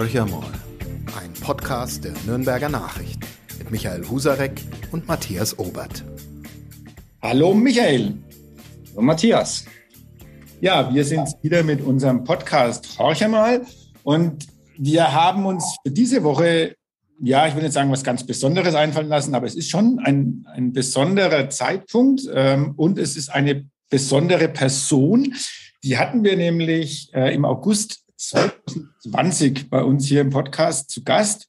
Horcher mal, ein Podcast der Nürnberger Nachrichten mit Michael Husarek und Matthias Obert. Hallo Michael. Hallo Matthias. Ja, wir sind wieder mit unserem Podcast Horcher mal und wir haben uns für diese Woche, ja, ich will nicht sagen, was ganz Besonderes einfallen lassen, aber es ist schon ein, ein besonderer Zeitpunkt ähm, und es ist eine besondere Person. Die hatten wir nämlich äh, im August 2020 bei uns hier im Podcast zu Gast.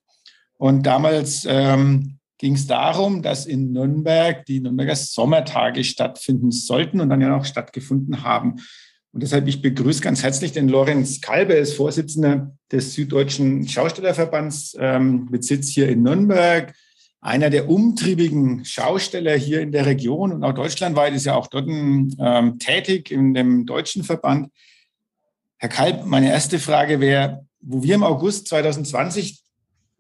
Und damals ähm, ging es darum, dass in Nürnberg die Nürnberger Sommertage stattfinden sollten und dann ja noch stattgefunden haben. Und deshalb, ich begrüße ganz herzlich den Lorenz Kalbe, ist Vorsitzender des Süddeutschen Schaustellerverbands ähm, mit Sitz hier in Nürnberg. Einer der umtriebigen Schausteller hier in der Region und auch deutschlandweit ist ja auch dort ähm, tätig in dem deutschen Verband. Herr Kalb, meine erste Frage wäre, wo wir im August 2020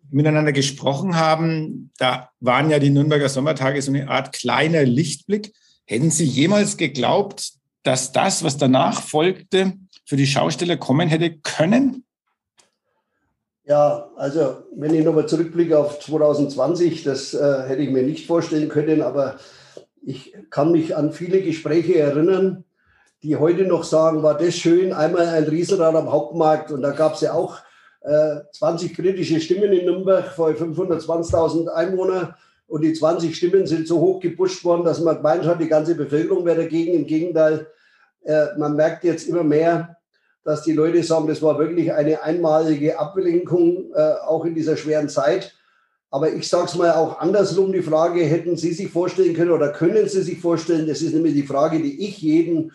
miteinander gesprochen haben, da waren ja die Nürnberger Sommertage so eine Art kleiner Lichtblick. Hätten Sie jemals geglaubt, dass das, was danach folgte, für die Schausteller kommen hätte können? Ja, also wenn ich nochmal zurückblicke auf 2020, das äh, hätte ich mir nicht vorstellen können, aber ich kann mich an viele Gespräche erinnern, die heute noch sagen, war das schön, einmal ein Riesenrad am Hauptmarkt und da gab es ja auch äh, 20 kritische Stimmen in Nürnberg vor 520.000 Einwohner und die 20 Stimmen sind so hoch gepusht worden, dass man gemeint hat, die ganze Bevölkerung wäre dagegen. Im Gegenteil, äh, man merkt jetzt immer mehr, dass die Leute sagen, das war wirklich eine einmalige Ablenkung, äh, auch in dieser schweren Zeit. Aber ich sage es mal auch andersrum, die Frage, hätten Sie sich vorstellen können oder können Sie sich vorstellen, das ist nämlich die Frage, die ich jeden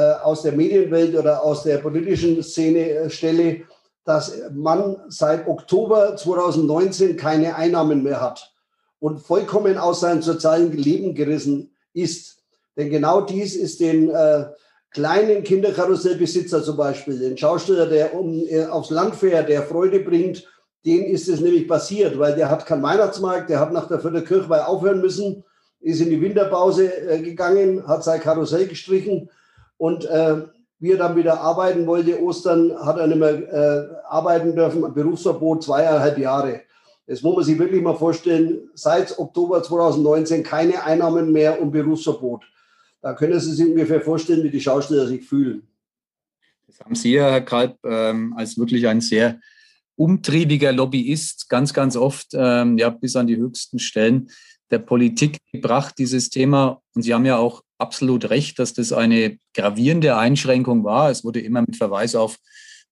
aus der Medienwelt oder aus der politischen Szene äh, stelle, dass man seit Oktober 2019 keine Einnahmen mehr hat und vollkommen aus seinem sozialen Leben gerissen ist. Denn genau dies ist den äh, kleinen Kinderkarussellbesitzer zum Beispiel, den Schausteller, der um, äh, aufs Land fährt, der Freude bringt, den ist es nämlich passiert, weil der hat keinen Weihnachtsmarkt, der hat nach der Viertelkirchweih aufhören müssen, ist in die Winterpause äh, gegangen, hat sein Karussell gestrichen und äh, wie er dann wieder arbeiten wollte, Ostern, hat er nicht mehr äh, arbeiten dürfen, Berufsverbot zweieinhalb Jahre. Das muss man sich wirklich mal vorstellen, seit Oktober 2019 keine Einnahmen mehr und Berufsverbot. Da können Sie sich ungefähr vorstellen, wie die Schausteller sich fühlen. Das haben Sie, Herr Kalb, ähm, als wirklich ein sehr umtriebiger Lobbyist ganz, ganz oft, ähm, ja, bis an die höchsten Stellen der Politik gebracht, dieses Thema. Und Sie haben ja auch absolut recht, dass das eine gravierende Einschränkung war. Es wurde immer mit Verweis auf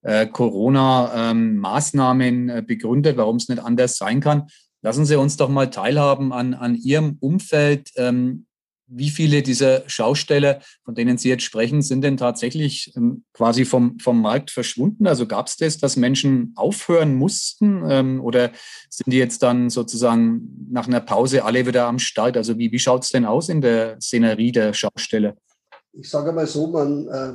äh, Corona-Maßnahmen ähm, äh, begründet, warum es nicht anders sein kann. Lassen Sie uns doch mal teilhaben an, an Ihrem Umfeld. Ähm, wie viele dieser Schausteller, von denen Sie jetzt sprechen, sind denn tatsächlich ähm, quasi vom, vom Markt verschwunden? Also gab es das, dass Menschen aufhören mussten ähm, oder sind die jetzt dann sozusagen nach einer Pause alle wieder am Start? Also wie, wie schaut es denn aus in der Szenerie der Schausteller? Ich sage mal so, man äh,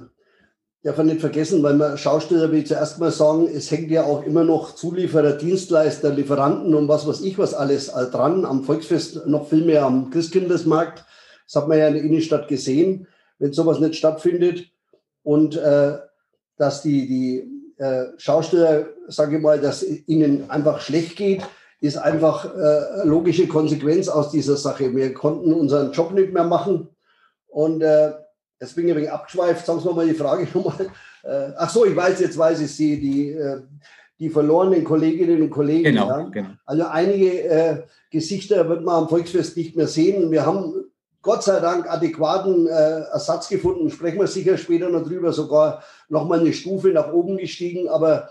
darf nicht vergessen, weil man Schausteller will zuerst mal sagen, es hängt ja auch immer noch Zulieferer, Dienstleister, Lieferanten und was weiß ich was alles dran. Am Volksfest noch viel mehr am Christkindlesmarkt das hat man ja in der Innenstadt gesehen, wenn sowas nicht stattfindet. Und äh, dass die, die äh, Schausteller, sage ich mal, dass ihnen einfach schlecht geht, ist einfach äh, logische Konsequenz aus dieser Sache. Wir konnten unseren Job nicht mehr machen. Und äh, jetzt bin ich ein wenig abgeschweift. Sagen Sie mal die Frage nochmal. Äh, ach so, ich weiß, jetzt weiß ich sie, die, äh, die verlorenen Kolleginnen und Kollegen. Genau, ja. genau. Also einige äh, Gesichter wird man am Volksfest nicht mehr sehen. Wir haben Gott sei Dank adäquaten äh, Ersatz gefunden. Sprechen wir sicher später noch drüber, sogar noch mal eine Stufe nach oben gestiegen. Aber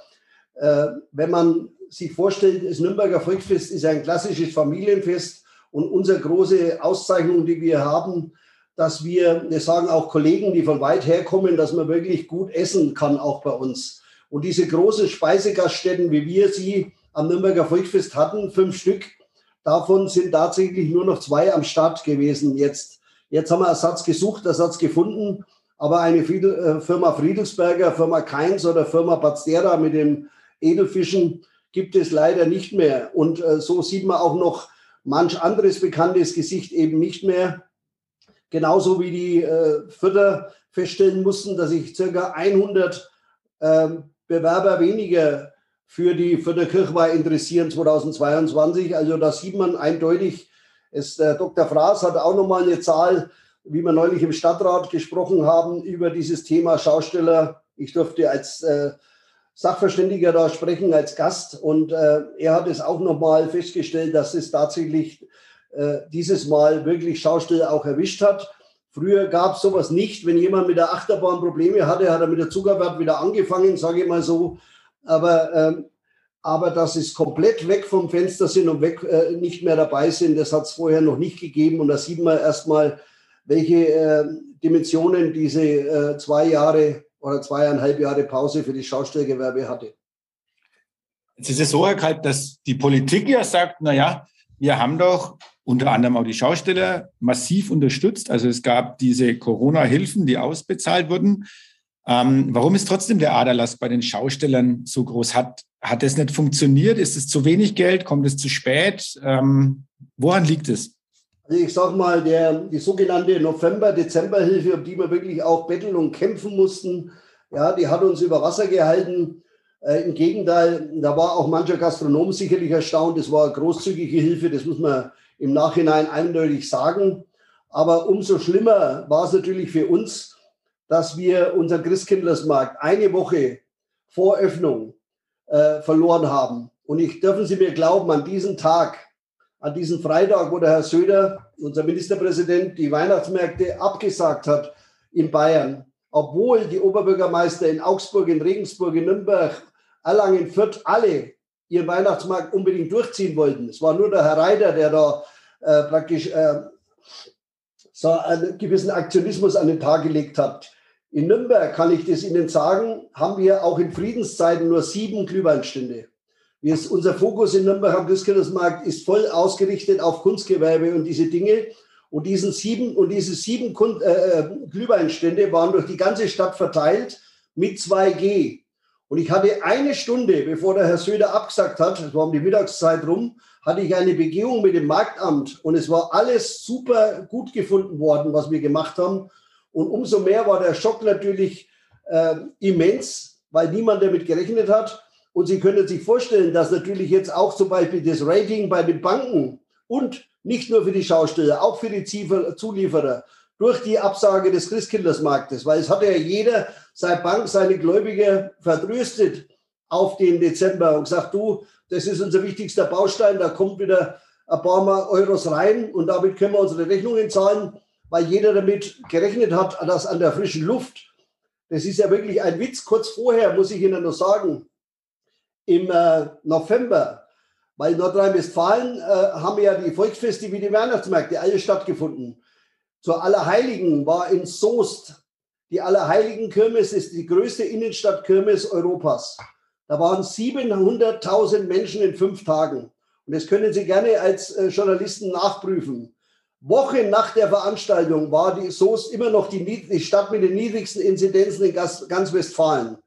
äh, wenn man sich vorstellt, das Nürnberger Volksfest ist ein klassisches Familienfest und unsere große Auszeichnung, die wir haben, dass wir, das sagen auch Kollegen, die von weit her kommen, dass man wirklich gut essen kann, auch bei uns. Und diese großen Speisegaststätten, wie wir sie am Nürnberger Volksfest hatten, fünf Stück, Davon sind tatsächlich nur noch zwei am Start gewesen jetzt. Jetzt haben wir Ersatz gesucht, Ersatz gefunden, aber eine äh, Firma Friedelsberger, Firma Keins oder Firma Pazera mit den Edelfischen gibt es leider nicht mehr. Und äh, so sieht man auch noch manch anderes bekanntes Gesicht eben nicht mehr. Genauso wie die äh, Fütter feststellen mussten, dass sich circa 100 äh, Bewerber weniger für die für der Kirchweih interessieren 2022. Also da sieht man eindeutig, es, der Dr. Fraß hat auch nochmal eine Zahl, wie wir neulich im Stadtrat gesprochen haben, über dieses Thema Schausteller. Ich durfte als äh, Sachverständiger da sprechen, als Gast. Und äh, er hat es auch nochmal festgestellt, dass es tatsächlich äh, dieses Mal wirklich Schausteller auch erwischt hat. Früher gab es sowas nicht. Wenn jemand mit der Achterbahn Probleme hatte, hat er mit der Zuckerwert wieder angefangen, sage ich mal so. Aber, ähm, aber dass es komplett weg vom Fenster sind und weg äh, nicht mehr dabei sind, das hat es vorher noch nicht gegeben. Und da sieht man erstmal, welche äh, Dimensionen diese äh, zwei Jahre oder zweieinhalb Jahre Pause für das Schaustellgewerbe hatte. Jetzt ist es so, Herr Kalb, dass die Politik ja sagt, na ja, wir haben doch unter anderem auch die Schausteller massiv unterstützt. Also es gab diese Corona-Hilfen, die ausbezahlt wurden. Ähm, warum ist trotzdem der Aderlass bei den Schaustellern so groß? Hat, hat es nicht funktioniert? Ist es zu wenig Geld? Kommt es zu spät? Ähm, woran liegt es? Also ich sage mal, der, die sogenannte November-Dezember-Hilfe, um die wir wirklich auch betteln und kämpfen mussten, ja, die hat uns über Wasser gehalten. Äh, Im Gegenteil, da war auch mancher Gastronom sicherlich erstaunt. Das war großzügige Hilfe, das muss man im Nachhinein eindeutig sagen. Aber umso schlimmer war es natürlich für uns, dass wir unseren Christkindlersmarkt eine Woche vor Öffnung äh, verloren haben. Und ich dürfen Sie mir glauben, an diesem Tag, an diesem Freitag, wo der Herr Söder, unser Ministerpräsident, die Weihnachtsmärkte abgesagt hat in Bayern, obwohl die Oberbürgermeister in Augsburg, in Regensburg, in Nürnberg, Erlangen, Fürth alle ihren Weihnachtsmarkt unbedingt durchziehen wollten. Es war nur der Herr Reiter, der da äh, praktisch äh, so einen gewissen Aktionismus an den Tag gelegt hat. In Nürnberg, kann ich das Ihnen sagen, haben wir auch in Friedenszeiten nur sieben Glühweinstände. Wir, unser Fokus in Nürnberg am Christkindlesmarkt ist voll ausgerichtet auf Kunstgewerbe und diese Dinge. Und, diesen sieben, und diese sieben Kun äh, äh Glühweinstände waren durch die ganze Stadt verteilt mit 2G. Und ich hatte eine Stunde, bevor der Herr Söder abgesagt hat, es war um die Mittagszeit rum, hatte ich eine Begehung mit dem Marktamt und es war alles super gut gefunden worden, was wir gemacht haben. Und umso mehr war der Schock natürlich äh, immens, weil niemand damit gerechnet hat. Und Sie können sich vorstellen, dass natürlich jetzt auch zum Beispiel das Rating bei den Banken und nicht nur für die Schausteller, auch für die Zulieferer durch die Absage des Christkindlersmarktes, weil es hat ja jeder seine Bank, seine Gläubiger vertröstet auf den Dezember und gesagt, du, das ist unser wichtigster Baustein, da kommt wieder ein paar Mal Euros rein und damit können wir unsere Rechnungen zahlen, weil jeder damit gerechnet hat, dass an der frischen Luft, das ist ja wirklich ein Witz, kurz vorher muss ich Ihnen noch sagen, im äh, November, weil Nordrhein-Westfalen äh, haben ja die Volksfeste wie die Weihnachtsmärkte alle stattgefunden. Zur Allerheiligen war in Soest. Die Allerheiligen-Kirmes ist die größte Innenstadtkirmes Europas. Da waren 700.000 Menschen in fünf Tagen. Und das können Sie gerne als äh, Journalisten nachprüfen. Wochen nach der Veranstaltung war die Soest immer noch die, die Stadt mit den niedrigsten Inzidenzen in ganz, ganz Westfalen.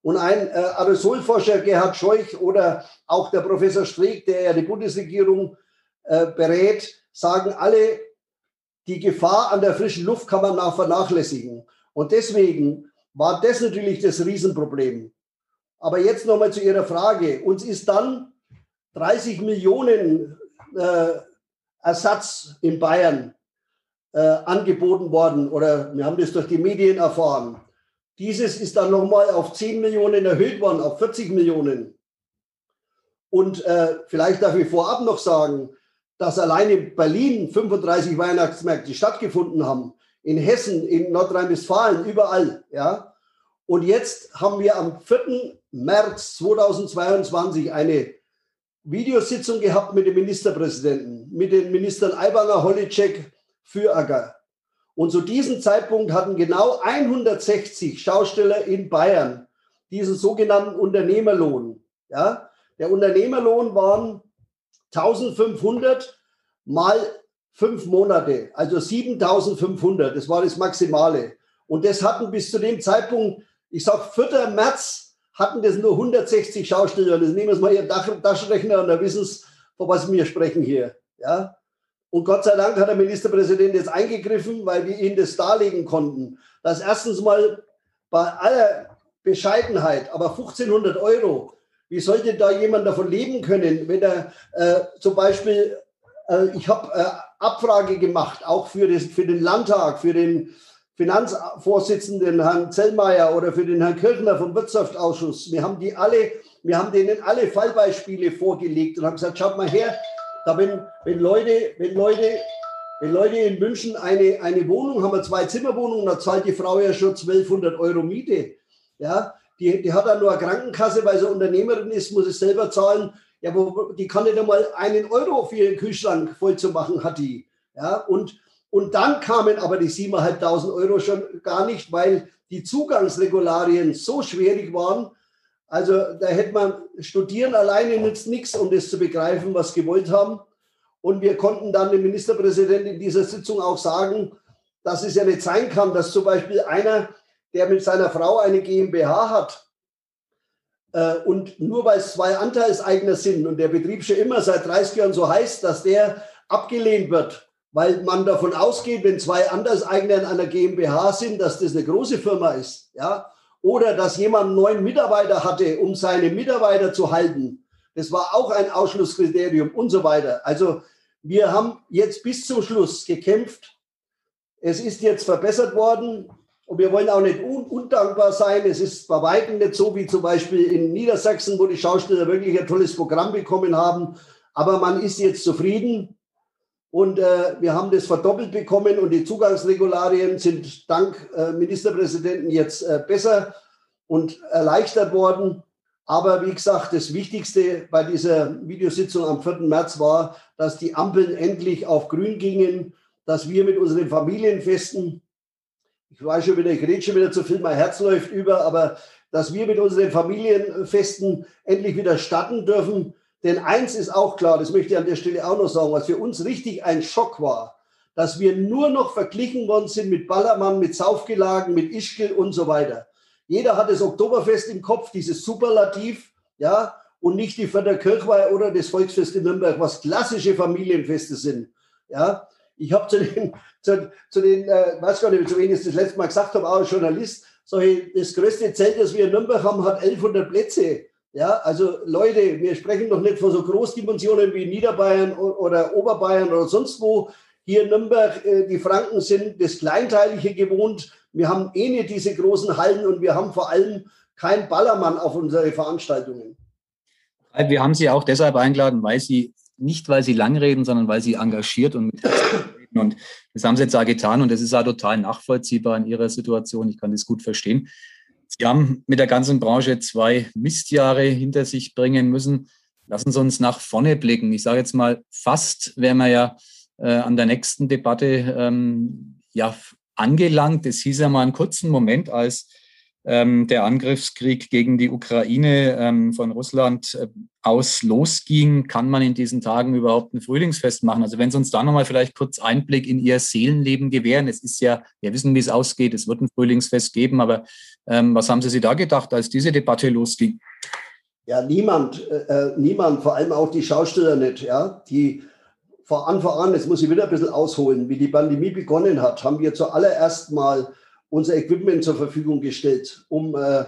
Und ein äh, Aerosolforscher Gerhard Scheuch oder auch der Professor Streeck, der ja die Bundesregierung äh, berät, sagen alle, die Gefahr an der frischen Luft kann man nach vernachlässigen. Und deswegen war das natürlich das Riesenproblem. Aber jetzt nochmal zu Ihrer Frage. Uns ist dann 30 Millionen äh, Ersatz in Bayern äh, angeboten worden oder wir haben das durch die Medien erfahren. Dieses ist dann nochmal auf 10 Millionen erhöht worden, auf 40 Millionen. Und äh, vielleicht darf ich vorab noch sagen, dass allein in Berlin 35 Weihnachtsmärkte stattgefunden haben, in Hessen, in Nordrhein-Westfalen, überall. Ja? Und jetzt haben wir am 4. März 2022 eine Videositzung gehabt mit dem Ministerpräsidenten, mit den Ministern Aiwanger, Holitschek, Füracker. Und zu diesem Zeitpunkt hatten genau 160 Schausteller in Bayern diesen sogenannten Unternehmerlohn. Ja? Der Unternehmerlohn waren 1500 mal fünf Monate, also 7500, das war das Maximale. Und das hatten bis zu dem Zeitpunkt, ich sag 4. März, hatten das nur 160 Schausteller. Das nehmen wir mal Ihren Taschenrechner und da wissen Sie, von was wir sprechen hier. Ja? Und Gott sei Dank hat der Ministerpräsident jetzt eingegriffen, weil wir Ihnen das darlegen konnten, dass erstens mal bei aller Bescheidenheit, aber 1500 Euro wie sollte da jemand davon leben können, wenn er äh, zum Beispiel, äh, ich habe äh, Abfrage gemacht, auch für, das, für den Landtag, für den Finanzvorsitzenden Herrn Zellmeier oder für den Herrn Kirchner vom Wirtschaftsausschuss. Wir haben die alle, wir haben denen alle Fallbeispiele vorgelegt und haben gesagt, schaut mal her, da wenn, wenn Leute, wenn Leute wenn Leute in München eine, eine Wohnung haben, eine Zwei-Zimmer-Wohnung, da zahlt die Frau ja schon 1200 Euro Miete. Ja, die, die hat dann nur eine Krankenkasse, weil sie Unternehmerin ist, muss es selber zahlen. Ja, wo, die kann nicht einmal einen Euro für ihren Kühlschrank voll zu machen, hat die. Ja, und, und dann kamen aber die 7.500 Euro schon gar nicht, weil die Zugangsregularien so schwierig waren. Also da hätte man studieren alleine nützt nichts, um das zu begreifen, was gewollt haben. Und wir konnten dann dem Ministerpräsidenten in dieser Sitzung auch sagen, dass es ja nicht sein kann, dass zum Beispiel einer der mit seiner Frau eine GmbH hat äh, und nur weil es zwei Anteilseigner sind und der Betrieb schon immer seit 30 Jahren so heißt, dass der abgelehnt wird, weil man davon ausgeht, wenn zwei Anteilseigner in einer GmbH sind, dass das eine große Firma ist, ja, oder dass jemand einen neuen Mitarbeiter hatte, um seine Mitarbeiter zu halten. Das war auch ein Ausschlusskriterium und so weiter. Also wir haben jetzt bis zum Schluss gekämpft. Es ist jetzt verbessert worden. Und wir wollen auch nicht un undankbar sein. Es ist bei weitem nicht so wie zum Beispiel in Niedersachsen, wo die Schauspieler wirklich ein tolles Programm bekommen haben. Aber man ist jetzt zufrieden. Und äh, wir haben das verdoppelt bekommen und die Zugangsregularien sind dank äh, Ministerpräsidenten jetzt äh, besser und erleichtert worden. Aber wie gesagt, das Wichtigste bei dieser Videositzung am 4. März war, dass die Ampeln endlich auf Grün gingen, dass wir mit unseren Familienfesten ich weiß schon wieder, ich rede schon wieder zu viel, mein Herz läuft über, aber dass wir mit unseren Familienfesten endlich wieder starten dürfen. Denn eins ist auch klar, das möchte ich an der Stelle auch noch sagen, was für uns richtig ein Schock war, dass wir nur noch verglichen worden sind mit Ballermann, mit Saufgelagen, mit Ischgl und so weiter. Jeder hat das Oktoberfest im Kopf, dieses Superlativ, ja, und nicht die Förderkirchweih oder das Volksfest in Nürnberg, was klassische Familienfeste sind. Ja, ich habe zu den, zu, zu den äh, weiß gar nicht, zu wen ich das letzte Mal gesagt habe, auch als Journalist, solche, das größte Zelt, das wir in Nürnberg haben, hat 1100 Plätze. Ja, also Leute, wir sprechen doch nicht von so Großdimensionen wie Niederbayern oder Oberbayern oder sonst wo. Hier in Nürnberg, äh, die Franken sind das Kleinteilige gewohnt. Wir haben eh nicht diese großen Hallen und wir haben vor allem kein Ballermann auf unsere Veranstaltungen. Wir haben Sie auch deshalb eingeladen, weil Sie nicht, weil sie lang reden, sondern weil sie engagiert und mit reden. Und das haben sie jetzt auch getan und das ist auch total nachvollziehbar in ihrer Situation. Ich kann das gut verstehen. Sie haben mit der ganzen Branche zwei Mistjahre hinter sich bringen müssen. Lassen Sie uns nach vorne blicken. Ich sage jetzt mal, fast wären wir ja äh, an der nächsten Debatte ähm, ja, angelangt. Es hieß ja mal einen kurzen Moment, als ähm, der Angriffskrieg gegen die Ukraine ähm, von Russland äh, aus losging, kann man in diesen Tagen überhaupt ein Frühlingsfest machen? Also wenn Sie uns da nochmal vielleicht kurz Einblick in Ihr Seelenleben gewähren. Es ist ja, wir wissen, wie es ausgeht, es wird ein Frühlingsfest geben, aber ähm, was haben Sie sich da gedacht, als diese Debatte losging? Ja, niemand, äh, äh niemand, vor allem auch die Schausteller nicht, ja, die vor Anfang an, jetzt muss ich wieder ein bisschen ausholen, wie die Pandemie begonnen hat, haben wir zuallererst mal unser Equipment zur Verfügung gestellt, um äh,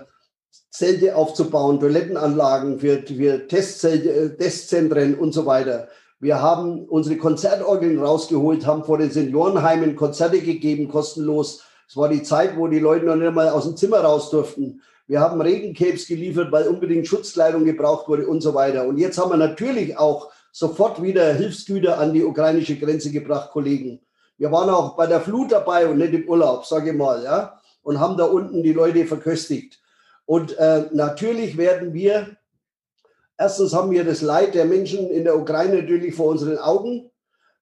Zelte aufzubauen, Toilettenanlagen für, für Testzelte, äh, Testzentren und so weiter. Wir haben unsere Konzertorgeln rausgeholt, haben vor den Seniorenheimen Konzerte gegeben, kostenlos. Es war die Zeit, wo die Leute noch nicht mal aus dem Zimmer raus durften. Wir haben Regencapes geliefert, weil unbedingt Schutzkleidung gebraucht wurde und so weiter. Und jetzt haben wir natürlich auch sofort wieder Hilfsgüter an die ukrainische Grenze gebracht, Kollegen. Wir waren auch bei der Flut dabei und nicht im Urlaub, sage ich mal, ja, und haben da unten die Leute verköstigt. Und äh, natürlich werden wir, erstens haben wir das Leid der Menschen in der Ukraine natürlich vor unseren Augen.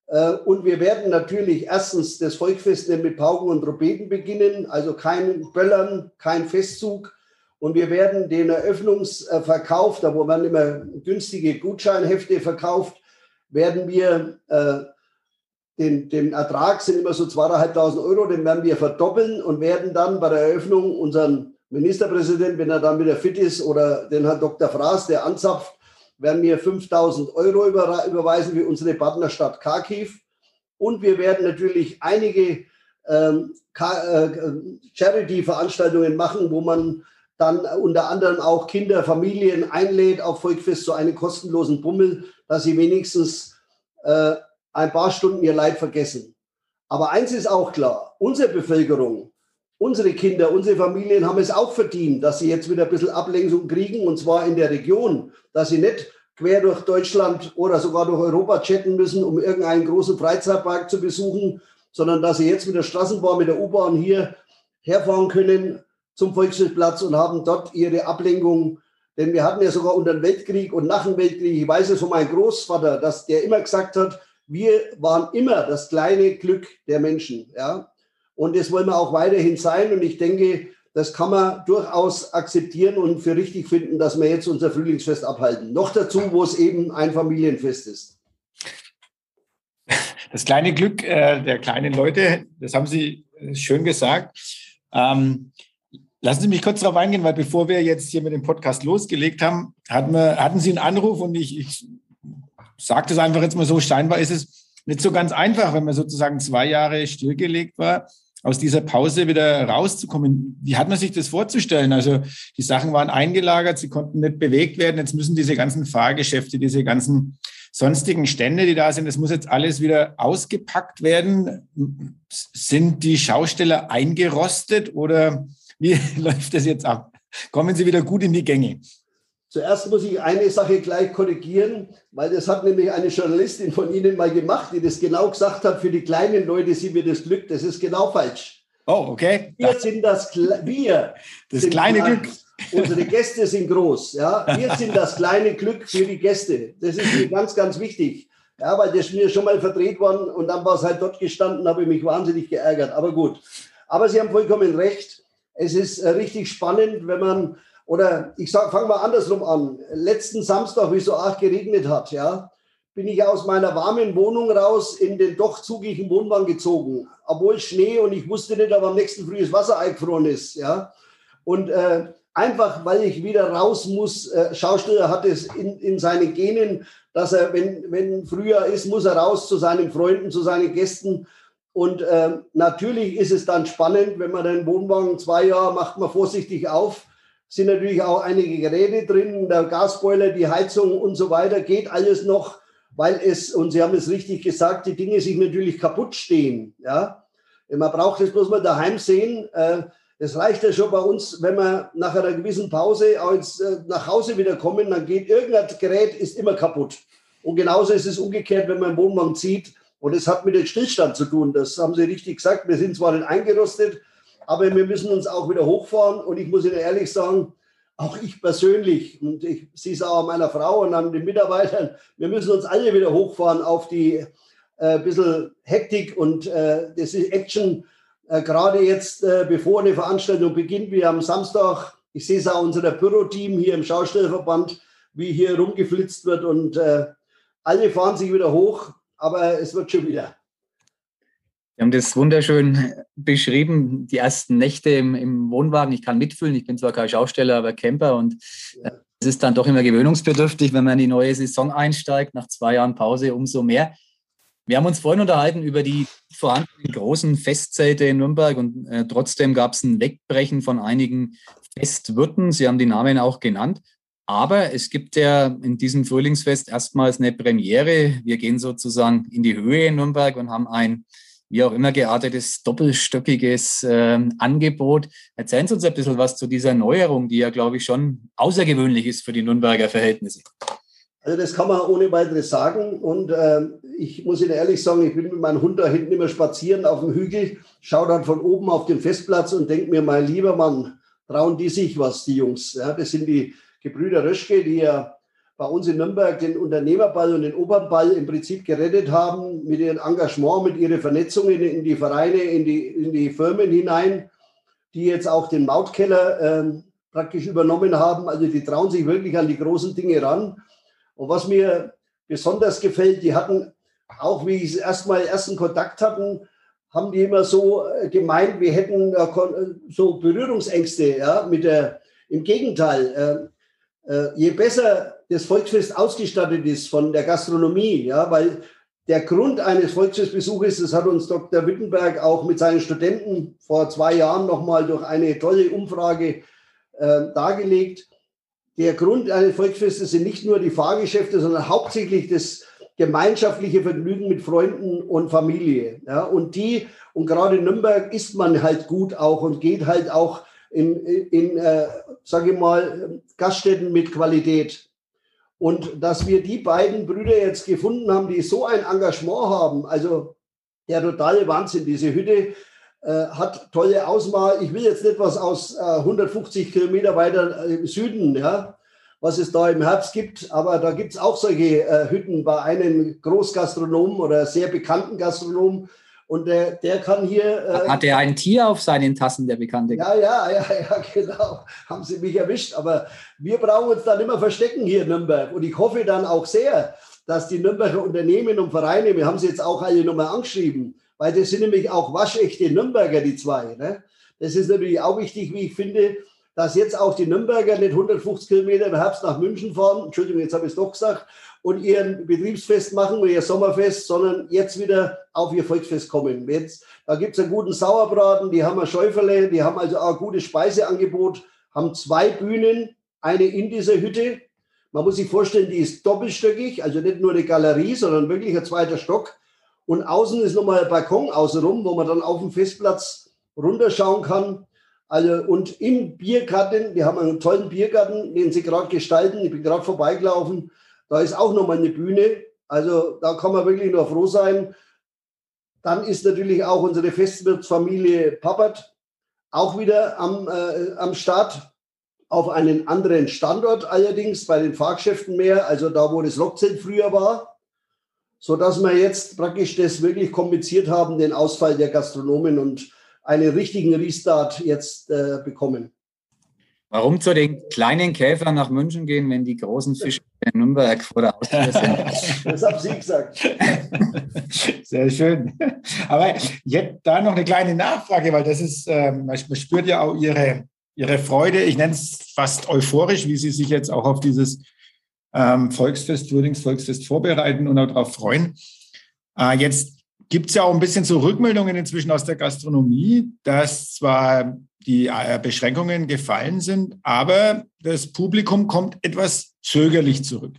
Äh, und wir werden natürlich erstens das Volksfest mit Pauken und Trompeten beginnen, also kein Böllern, kein Festzug. Und wir werden den Eröffnungsverkauf, da wo man immer günstige Gutscheinhefte verkauft, werden wir äh, den, den Ertrag sind immer so 2.500 Euro, den werden wir verdoppeln und werden dann bei der Eröffnung unseren Ministerpräsident, wenn er dann wieder fit ist, oder den Herrn Dr. Fraß, der anzapft, werden wir 5000 Euro über, überweisen für unsere Partnerstadt Kharkiv. Und wir werden natürlich einige ähm, äh, Charity-Veranstaltungen machen, wo man dann unter anderem auch Kinder, Familien einlädt auf Volkfest zu einem kostenlosen Bummel, dass sie wenigstens äh, ein paar Stunden ihr Leid vergessen. Aber eins ist auch klar, unsere Bevölkerung, unsere Kinder, unsere Familien haben es auch verdient, dass sie jetzt wieder ein bisschen Ablenkung kriegen, und zwar in der Region, dass sie nicht quer durch Deutschland oder sogar durch Europa chatten müssen, um irgendeinen großen Freizeitpark zu besuchen, sondern dass sie jetzt mit der Straßenbahn, mit der U-Bahn hier herfahren können zum Volksfestplatz und haben dort ihre Ablenkung. Denn wir hatten ja sogar unter dem Weltkrieg und nach dem Weltkrieg, ich weiß es von meinem Großvater, dass der immer gesagt hat, wir waren immer das kleine Glück der Menschen. Ja? Und das wollen wir auch weiterhin sein. Und ich denke, das kann man durchaus akzeptieren und für richtig finden, dass wir jetzt unser Frühlingsfest abhalten. Noch dazu, wo es eben ein Familienfest ist. Das kleine Glück äh, der kleinen Leute, das haben Sie schön gesagt. Ähm, lassen Sie mich kurz darauf eingehen, weil bevor wir jetzt hier mit dem Podcast losgelegt haben, hatten, wir, hatten Sie einen Anruf und ich, ich sage das einfach jetzt mal so, scheinbar ist es nicht so ganz einfach, wenn man sozusagen zwei Jahre stillgelegt war aus dieser Pause wieder rauszukommen. Wie hat man sich das vorzustellen? Also die Sachen waren eingelagert, sie konnten nicht bewegt werden. Jetzt müssen diese ganzen Fahrgeschäfte, diese ganzen sonstigen Stände, die da sind, das muss jetzt alles wieder ausgepackt werden. Sind die Schausteller eingerostet oder wie läuft das jetzt ab? Kommen sie wieder gut in die Gänge? Zuerst muss ich eine Sache gleich korrigieren, weil das hat nämlich eine Journalistin von Ihnen mal gemacht, die das genau gesagt hat, für die kleinen Leute sind wir das Glück. Das ist genau falsch. Oh, okay. Wir sind das, wir das kleine klein. Glück. Unsere Gäste sind groß. Ja? Wir sind das kleine Glück für die Gäste. Das ist mir ganz, ganz wichtig. Ja, weil das mir schon mal verdreht worden und dann war es halt dort gestanden, habe ich mich wahnsinnig geärgert. Aber gut. Aber Sie haben vollkommen recht. Es ist äh, richtig spannend, wenn man oder ich fange mal andersrum an. Letzten Samstag, wie es so arg geregnet hat, ja, bin ich aus meiner warmen Wohnung raus in den doch zugigen Wohnwagen gezogen. Obwohl Schnee und ich wusste nicht, ob am nächsten Früh das Wasser eingefroren ist, ja. Und äh, einfach, weil ich wieder raus muss, äh, Schausteller hat es in, in seinen Genen, dass er, wenn, wenn Frühjahr ist, muss er raus zu seinen Freunden, zu seinen Gästen. Und äh, natürlich ist es dann spannend, wenn man den Wohnwagen zwei Jahre macht man vorsichtig auf sind natürlich auch einige Geräte drin, der Gasboiler, die Heizung und so weiter, geht alles noch, weil es, und Sie haben es richtig gesagt, die Dinge sich natürlich kaputt stehen. Ja? Man braucht es bloß mal daheim sehen. Äh, es reicht ja schon bei uns, wenn wir nach einer gewissen Pause jetzt äh, nach Hause wieder kommen, dann geht irgendein Gerät ist immer kaputt. Und genauso ist es umgekehrt, wenn man einen Wohnwagen zieht. Und es hat mit dem Stillstand zu tun. Das haben Sie richtig gesagt. Wir sind zwar nicht eingerostet, aber wir müssen uns auch wieder hochfahren. Und ich muss Ihnen ehrlich sagen, auch ich persönlich, und ich sehe es auch an meiner Frau und an den Mitarbeitern, wir müssen uns alle wieder hochfahren auf die äh, bisschen Hektik und äh, das ist Action. Äh, Gerade jetzt, äh, bevor eine Veranstaltung beginnt, wie am Samstag, ich sehe es auch unser Büroteam hier im Schaustellerverband, wie hier rumgeflitzt wird und äh, alle fahren sich wieder hoch, aber es wird schon wieder. Sie haben das wunderschön beschrieben, die ersten Nächte im, im Wohnwagen. Ich kann mitfühlen, ich bin zwar kein Schausteller, aber Camper und ja. es ist dann doch immer gewöhnungsbedürftig, wenn man in die neue Saison einsteigt, nach zwei Jahren Pause umso mehr. Wir haben uns vorhin unterhalten über die vorhandenen großen Festzelte in Nürnberg und äh, trotzdem gab es ein Wegbrechen von einigen Festwirten. Sie haben die Namen auch genannt. Aber es gibt ja in diesem Frühlingsfest erstmals eine Premiere. Wir gehen sozusagen in die Höhe in Nürnberg und haben ein wie auch immer geartetes, doppelstöckiges äh, Angebot. Erzählen Sie uns ein bisschen was zu dieser Neuerung, die ja, glaube ich, schon außergewöhnlich ist für die Nürnberger Verhältnisse. Also das kann man ohne weiteres sagen. Und äh, ich muss Ihnen ehrlich sagen, ich bin mit meinem Hund da hinten immer spazieren auf dem Hügel, schaue dann von oben auf den Festplatz und denke mir, mein lieber Mann, trauen die sich was, die Jungs. Ja, das sind die Gebrüder Röschke, die ja bei uns in Nürnberg den Unternehmerball und den Opernball im Prinzip gerettet haben mit ihrem Engagement, mit ihren Vernetzungen in die Vereine, in die, in die Firmen hinein, die jetzt auch den Mautkeller äh, praktisch übernommen haben. Also die trauen sich wirklich an die großen Dinge ran. Und was mir besonders gefällt, die hatten, auch wie ich erstmal ersten Kontakt hatten, haben die immer so äh, gemeint, wir hätten äh, so Berührungsängste ja, mit der, im Gegenteil, äh, äh, je besser das Volksfest ausgestattet ist von der Gastronomie, ja, weil der Grund eines Volksfestbesuches, das hat uns Dr. Wittenberg auch mit seinen Studenten vor zwei Jahren nochmal durch eine tolle Umfrage äh, dargelegt. Der Grund eines Volksfestes sind nicht nur die Fahrgeschäfte, sondern hauptsächlich das gemeinschaftliche Vergnügen mit Freunden und Familie. Ja, und die, und gerade in Nürnberg isst man halt gut auch und geht halt auch in, in äh, sage ich mal, Gaststätten mit Qualität. Und dass wir die beiden Brüder jetzt gefunden haben, die so ein Engagement haben, also der totale Wahnsinn, diese Hütte äh, hat tolle Ausmaß. Ich will jetzt nicht was aus äh, 150 Kilometer weiter im Süden, ja, was es da im Herbst gibt, aber da gibt es auch solche äh, Hütten bei einem Großgastronomen oder sehr bekannten Gastronomen, und der, der kann hier. Äh, Hat er ein Tier auf seinen Tassen, der Bekannte? Ja, ja, ja, ja, genau. Haben Sie mich erwischt. Aber wir brauchen uns dann immer verstecken hier in Nürnberg. Und ich hoffe dann auch sehr, dass die Nürnberger Unternehmen und Vereine, wir haben sie jetzt auch alle nochmal angeschrieben, weil das sind nämlich auch waschechte Nürnberger, die zwei. Ne? Das ist natürlich auch wichtig, wie ich finde, dass jetzt auch die Nürnberger nicht 150 Kilometer im Herbst nach München fahren, Entschuldigung, jetzt habe ich es doch gesagt, und ihren Betriebsfest machen oder ihr Sommerfest, sondern jetzt wieder auf ihr Volksfest kommen. Jetzt, da gibt es einen guten Sauerbraten, die haben ein Schäuferle, die haben also auch ein gutes Speiseangebot, haben zwei Bühnen, eine in dieser Hütte. Man muss sich vorstellen, die ist doppelstöckig, also nicht nur eine Galerie, sondern wirklich ein zweiter Stock. Und außen ist nochmal ein Balkon außenrum, wo man dann auf dem Festplatz runterschauen kann. Also, und im Biergarten, wir haben einen tollen Biergarten, den sie gerade gestalten. Ich bin gerade vorbeigelaufen. Da ist auch nochmal eine Bühne. Also da kann man wirklich nur froh sein. Dann ist natürlich auch unsere Festwirtsfamilie Pappert auch wieder am, äh, am Start. Auf einen anderen Standort allerdings, bei den Fahrgeschäften mehr, also da, wo das Rockzelt früher war. Sodass wir jetzt praktisch das wirklich kompliziert haben, den Ausfall der Gastronomen und einen richtigen Restart jetzt äh, bekommen. Warum zu den kleinen Käfern nach München gehen, wenn die großen Fische in Nürnberg vor der Haustür sind? Das haben Sie gesagt. Sehr schön. Aber jetzt da noch eine kleine Nachfrage, weil das ist, ähm, man spürt ja auch Ihre, Ihre Freude. Ich nenne es fast euphorisch, wie Sie sich jetzt auch auf dieses ähm, Volksfest, Frühlingsvolksfest vorbereiten und auch darauf freuen. Äh, jetzt gibt es ja auch ein bisschen so Rückmeldungen inzwischen aus der Gastronomie, dass zwar die äh, Beschränkungen gefallen sind, aber das Publikum kommt etwas zögerlich zurück.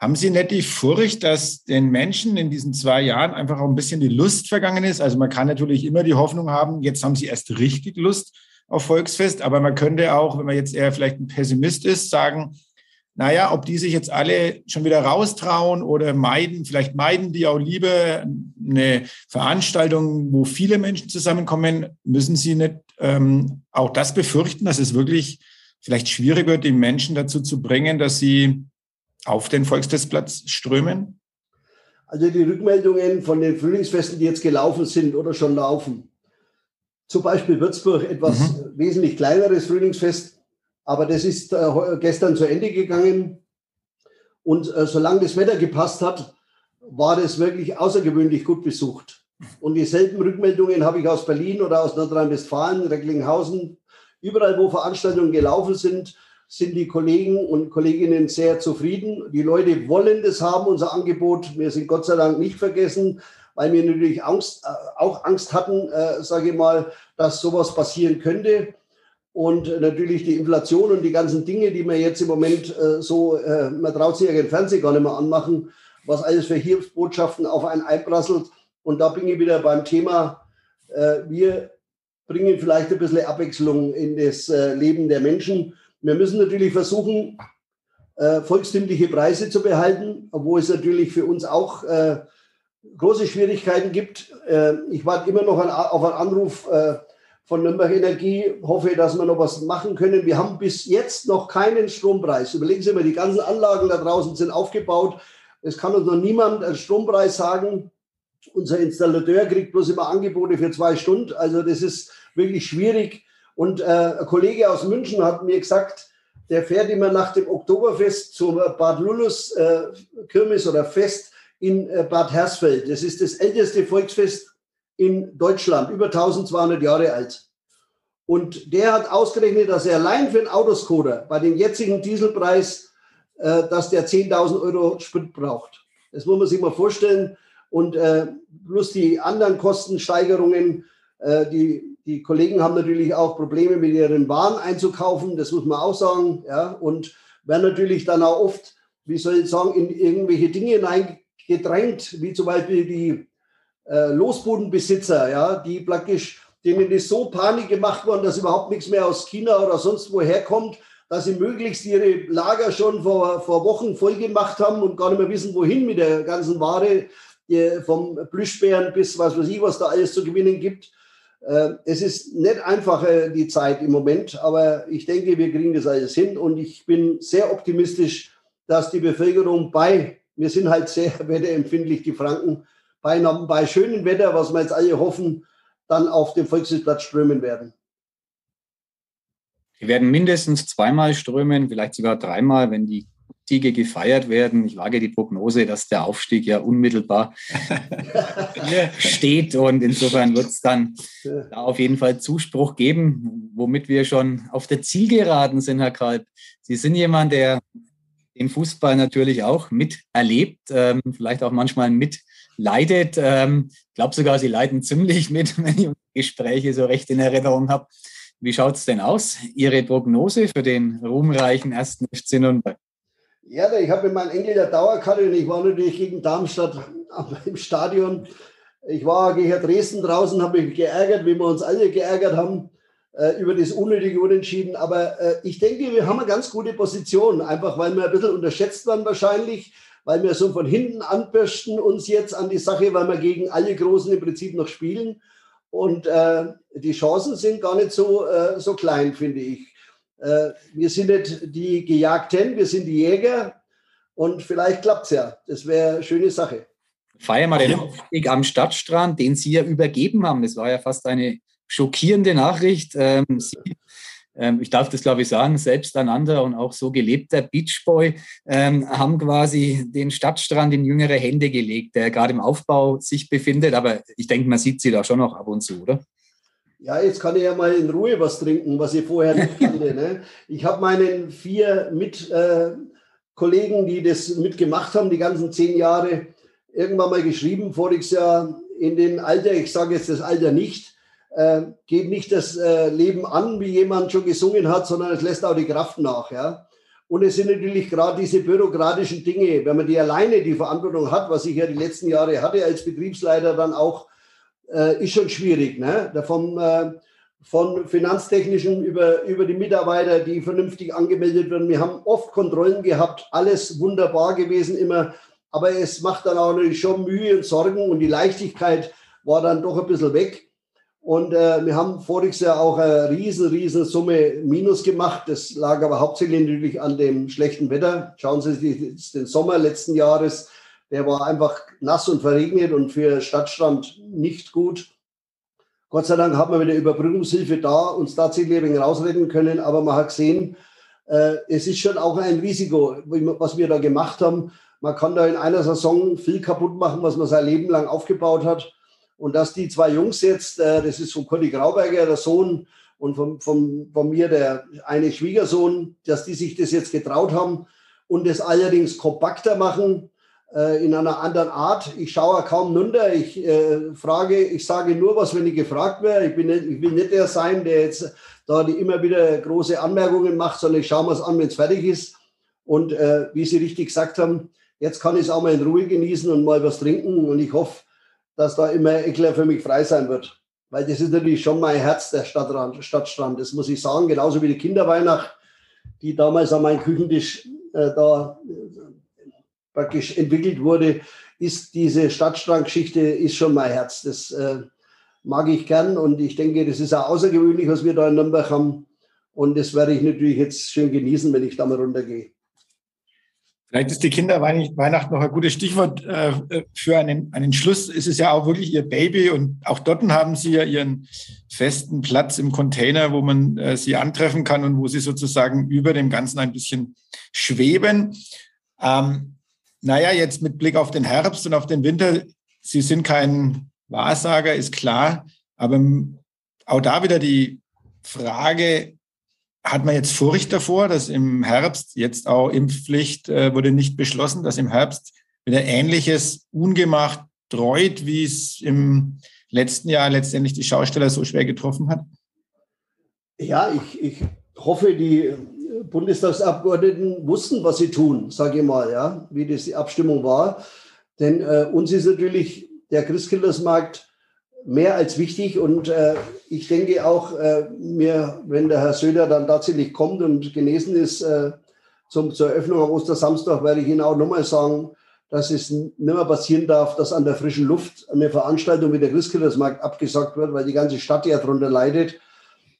Haben Sie nicht die Furcht, dass den Menschen in diesen zwei Jahren einfach auch ein bisschen die Lust vergangen ist? Also man kann natürlich immer die Hoffnung haben, jetzt haben sie erst richtig Lust auf Volksfest, aber man könnte auch, wenn man jetzt eher vielleicht ein Pessimist ist, sagen, naja, ob die sich jetzt alle schon wieder raustrauen oder meiden, vielleicht meiden die auch lieber eine Veranstaltung, wo viele Menschen zusammenkommen, müssen sie nicht ähm, auch das befürchten, dass es wirklich vielleicht schwierig wird, die Menschen dazu zu bringen, dass sie auf den Volkstestplatz strömen? Also die Rückmeldungen von den Frühlingsfesten, die jetzt gelaufen sind oder schon laufen, zum Beispiel Würzburg etwas mhm. wesentlich kleineres Frühlingsfest, aber das ist äh, gestern zu Ende gegangen. Und äh, solange das Wetter gepasst hat, war das wirklich außergewöhnlich gut besucht. Und dieselben Rückmeldungen habe ich aus Berlin oder aus Nordrhein-Westfalen, Recklinghausen. Überall, wo Veranstaltungen gelaufen sind, sind die Kollegen und Kolleginnen sehr zufrieden. Die Leute wollen das haben, unser Angebot. Wir sind Gott sei Dank nicht vergessen, weil wir natürlich Angst, äh, auch Angst hatten, äh, sage ich mal, dass sowas passieren könnte. Und natürlich die Inflation und die ganzen Dinge, die man jetzt im Moment äh, so, äh, man traut sich ja den Fernseher gar nicht mehr anmachen, was alles für Hilfsbotschaften auf einen einprasselt. Und da bin ich wieder beim Thema, äh, wir bringen vielleicht ein bisschen Abwechslung in das äh, Leben der Menschen. Wir müssen natürlich versuchen, äh, volkstümliche Preise zu behalten, obwohl es natürlich für uns auch äh, große Schwierigkeiten gibt. ich warte immer noch auf einen Anruf von Nürnberg Energie. Hoffe, dass wir noch was machen können. Wir haben bis jetzt noch keinen Strompreis. Überlegen Sie mal, die ganzen Anlagen da draußen sind aufgebaut. Es kann uns noch niemand einen Strompreis sagen. Unser Installateur kriegt bloß immer Angebote für zwei Stunden. Also das ist wirklich schwierig. Und äh, ein Kollege aus München hat mir gesagt, der fährt immer nach dem Oktoberfest zum Bad Lullus äh, Kirmes oder Fest in äh, Bad Hersfeld. Das ist das älteste Volksfest in Deutschland, über 1200 Jahre alt. Und der hat ausgerechnet, dass er allein für einen Autoscoder bei dem jetzigen Dieselpreis, äh, dass der 10.000 Euro Sprit braucht. Das muss man sich mal vorstellen. Und äh, plus die anderen Kostensteigerungen, äh, die die Kollegen haben natürlich auch Probleme mit ihren Waren einzukaufen, das muss man auch sagen. Ja, und werden natürlich dann auch oft, wie soll ich sagen, in irgendwelche Dinge hineingedrängt, wie zum Beispiel die äh, Losbodenbesitzer, ja, die praktisch, denen ist so Panik gemacht worden, dass überhaupt nichts mehr aus China oder sonst woher kommt, dass sie möglichst ihre Lager schon vor, vor Wochen voll gemacht haben und gar nicht mehr wissen, wohin mit der ganzen Ware, vom Plüschbären bis was weiß ich, was da alles zu gewinnen gibt. Äh, es ist nicht einfach die Zeit im Moment, aber ich denke, wir kriegen das alles hin und ich bin sehr optimistisch, dass die Bevölkerung bei, wir sind halt sehr wetterempfindlich, die Franken, bei, bei schönem Wetter, was wir jetzt alle hoffen, dann auf den Volkshusplatz strömen werden. Die werden mindestens zweimal strömen, vielleicht sogar dreimal, wenn die Siege gefeiert werden. Ich wage die Prognose, dass der Aufstieg ja unmittelbar steht und insofern wird es dann da auf jeden Fall Zuspruch geben, womit wir schon auf der Zielgeraden sind, Herr Kalb. Sie sind jemand, der den Fußball natürlich auch miterlebt, ähm, vielleicht auch manchmal mitleidet. Ähm, glaube sogar, Sie leiden ziemlich mit, wenn ich Gespräche so recht in Erinnerung habe. Wie schaut es denn aus? Ihre Prognose für den ruhmreichen ersten FC Nürnberg? Ja, ich habe mit meinem Enkel der Dauerkarte und ich war natürlich gegen Darmstadt im Stadion. Ich war gegen Dresden draußen, habe mich geärgert, wie wir uns alle geärgert haben äh, über das unnötige Unentschieden. Aber äh, ich denke, wir haben eine ganz gute Position, einfach weil wir ein bisschen unterschätzt waren wahrscheinlich, weil wir so von hinten anpirschen uns jetzt an die Sache, weil wir gegen alle Großen im Prinzip noch spielen. Und äh, die Chancen sind gar nicht so, äh, so klein, finde ich. Äh, wir sind nicht die Gejagten, wir sind die Jäger und vielleicht klappt es ja. Das wäre eine schöne Sache. Feiern wir den Aufstieg am Stadtstrand, den Sie ja übergeben haben. Das war ja fast eine schockierende Nachricht. Ähm, Sie, ich darf das glaube ich sagen, selbsteinander und auch so gelebter Beachboy ähm, haben quasi den Stadtstrand in jüngere Hände gelegt, der gerade im Aufbau sich befindet. Aber ich denke, man sieht sie da schon noch ab und zu, oder? Ja, jetzt kann ich ja mal in Ruhe was trinken, was ich vorher nicht kannte. Ne? Ich habe meinen vier Mitkollegen, äh, die das mitgemacht haben, die ganzen zehn Jahre, irgendwann mal geschrieben, voriges Jahr in den Alter, ich sage jetzt das Alter nicht, äh, geht nicht das äh, Leben an, wie jemand schon gesungen hat, sondern es lässt auch die Kraft nach. Ja? Und es sind natürlich gerade diese bürokratischen Dinge, wenn man die alleine die Verantwortung hat, was ich ja die letzten Jahre hatte als Betriebsleiter, dann auch äh, ist schon schwierig. Ne? Vom, äh, von finanztechnischen über, über die Mitarbeiter, die vernünftig angemeldet werden. Wir haben oft Kontrollen gehabt, alles wunderbar gewesen immer. Aber es macht dann auch natürlich schon Mühe und Sorgen und die Leichtigkeit war dann doch ein bisschen weg. Und äh, wir haben voriges Jahr auch eine riesen, riesen Summe Minus gemacht. Das lag aber hauptsächlich natürlich an dem schlechten Wetter. Schauen Sie sich den Sommer letzten Jahres der war einfach nass und verregnet und für Stadtstrand nicht gut. Gott sei Dank haben wir mit der Überbrückungshilfe da uns tatsächlich ein wenig rausretten können, aber man hat gesehen, äh, es ist schon auch ein Risiko, was wir da gemacht haben. Man kann da in einer Saison viel kaputt machen, was man sein Leben lang aufgebaut hat. Und dass die zwei Jungs jetzt, äh, das ist von Conny Grauberger, der Sohn, und von, von, von mir der eine Schwiegersohn, dass die sich das jetzt getraut haben und das allerdings kompakter machen, äh, in einer anderen Art. Ich schaue kaum runter. Ich äh, frage, ich sage nur was, wenn ich gefragt werde. Ich, bin nicht, ich will nicht der sein, der jetzt da die immer wieder große Anmerkungen macht, sondern ich schaue mir es an, wenn es fertig ist. Und äh, wie Sie richtig gesagt haben, jetzt kann ich es auch mal in Ruhe genießen und mal was trinken. Und ich hoffe, dass da immer Eckler für mich frei sein wird. Weil das ist natürlich schon mein Herz, der Stadtrand, Stadtstrand. Das muss ich sagen, genauso wie die Kinderweihnacht, die damals an meinem Küchentisch äh, da praktisch entwickelt wurde, ist diese Stadtstrandgeschichte ist schon mein Herz. Das äh, mag ich gern und ich denke, das ist auch außergewöhnlich, was wir da in Nürnberg haben. Und das werde ich natürlich jetzt schön genießen, wenn ich da mal runtergehe. Vielleicht ist die Kinderweihnacht noch ein gutes Stichwort äh, für einen, einen Schluss. Es ist ja auch wirklich Ihr Baby und auch dort haben Sie ja Ihren festen Platz im Container, wo man äh, Sie antreffen kann und wo Sie sozusagen über dem Ganzen ein bisschen schweben. Ähm, naja, jetzt mit Blick auf den Herbst und auf den Winter, Sie sind kein Wahrsager, ist klar, aber auch da wieder die Frage, hat man jetzt Furcht davor, dass im Herbst, jetzt auch Impfpflicht äh, wurde nicht beschlossen, dass im Herbst wieder ähnliches Ungemacht dreut, wie es im letzten Jahr letztendlich die Schausteller so schwer getroffen hat? Ja, ich, ich hoffe, die Bundestagsabgeordneten wussten, was sie tun, sage ich mal, ja, wie das die Abstimmung war. Denn äh, uns ist natürlich der Christkindlesmarkt mehr als wichtig und äh, ich denke auch, äh, mir, wenn der Herr Söder dann tatsächlich kommt und genesen ist äh, zum, zur Eröffnung am Ostersamstag, werde ich Ihnen auch nochmal sagen, dass es nicht mehr passieren darf, dass an der frischen Luft eine Veranstaltung wie der Christkindlesmarkt abgesagt wird, weil die ganze Stadt ja darunter leidet.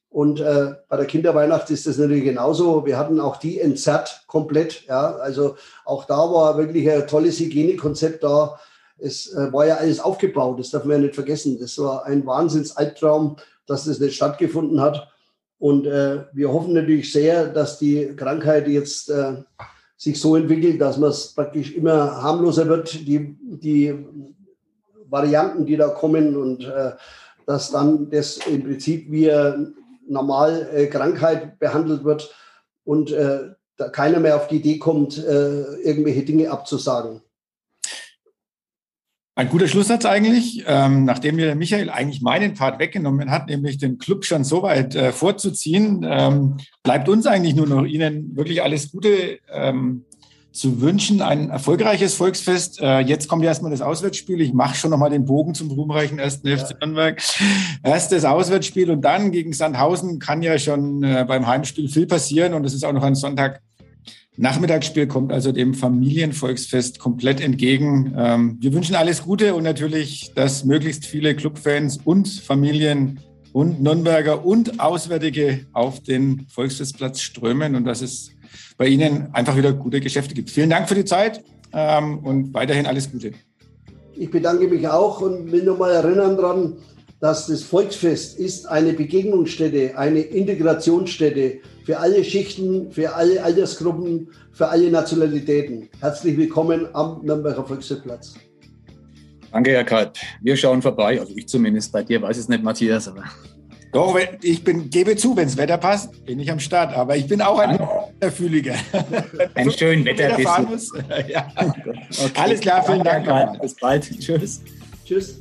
Und äh, bei der Kinderweihnacht ist das natürlich genauso. Wir hatten auch die entzerrt komplett. Ja, also auch da war wirklich ein tolles Hygienekonzept da. Es äh, war ja alles aufgebaut. Das darf man ja nicht vergessen. Das war ein Wahnsinns-Albtraum, dass das nicht stattgefunden hat. Und äh, wir hoffen natürlich sehr, dass die Krankheit jetzt äh, sich so entwickelt, dass man es praktisch immer harmloser wird, die, die Varianten, die da kommen und äh, dass dann das im Prinzip wie normal äh, Krankheit behandelt wird und da keiner mehr auf die Idee kommt, irgendwelche Dinge abzusagen. Ein guter Schlusssatz eigentlich, ähm, nachdem mir Michael eigentlich meinen Part weggenommen hat, nämlich den Club schon so weit äh, vorzuziehen, ähm, bleibt uns eigentlich nur noch Ihnen wirklich alles Gute ähm, zu wünschen. Ein erfolgreiches Volksfest. Äh, jetzt kommt erstmal das Auswärtsspiel. Ich mache schon nochmal den Bogen zum ruhmreichen ersten ja. FC Nürnberg. Erstes Auswärtsspiel und dann gegen Sandhausen kann ja schon äh, beim Heimspiel viel passieren und es ist auch noch ein Sonntag. Nachmittagsspiel kommt also dem Familienvolksfest komplett entgegen. Ähm, wir wünschen alles Gute und natürlich, dass möglichst viele Clubfans und Familien und Nürnberger und Auswärtige auf den Volksfestplatz strömen und dass es bei Ihnen einfach wieder gute Geschäfte gibt. Vielen Dank für die Zeit ähm, und weiterhin alles Gute. Ich bedanke mich auch und will nochmal erinnern daran, dass das Volksfest ist eine Begegnungsstätte, eine Integrationsstätte für alle Schichten, für alle Altersgruppen, für alle Nationalitäten. Herzlich willkommen am Nürnberger Volksfestplatz. Danke, Herr Kalb. Wir schauen vorbei, also ich zumindest. Bei dir weiß es nicht, Matthias, aber. Doch, ich bin, gebe zu, wenn das Wetter passt, bin ich am Start. Aber ich bin auch ein Wetterfühliger. Ein schönes Wetter. ja. okay. Alles klar, vielen Dank. Dank. Bis bald. Tschüss. Tschüss.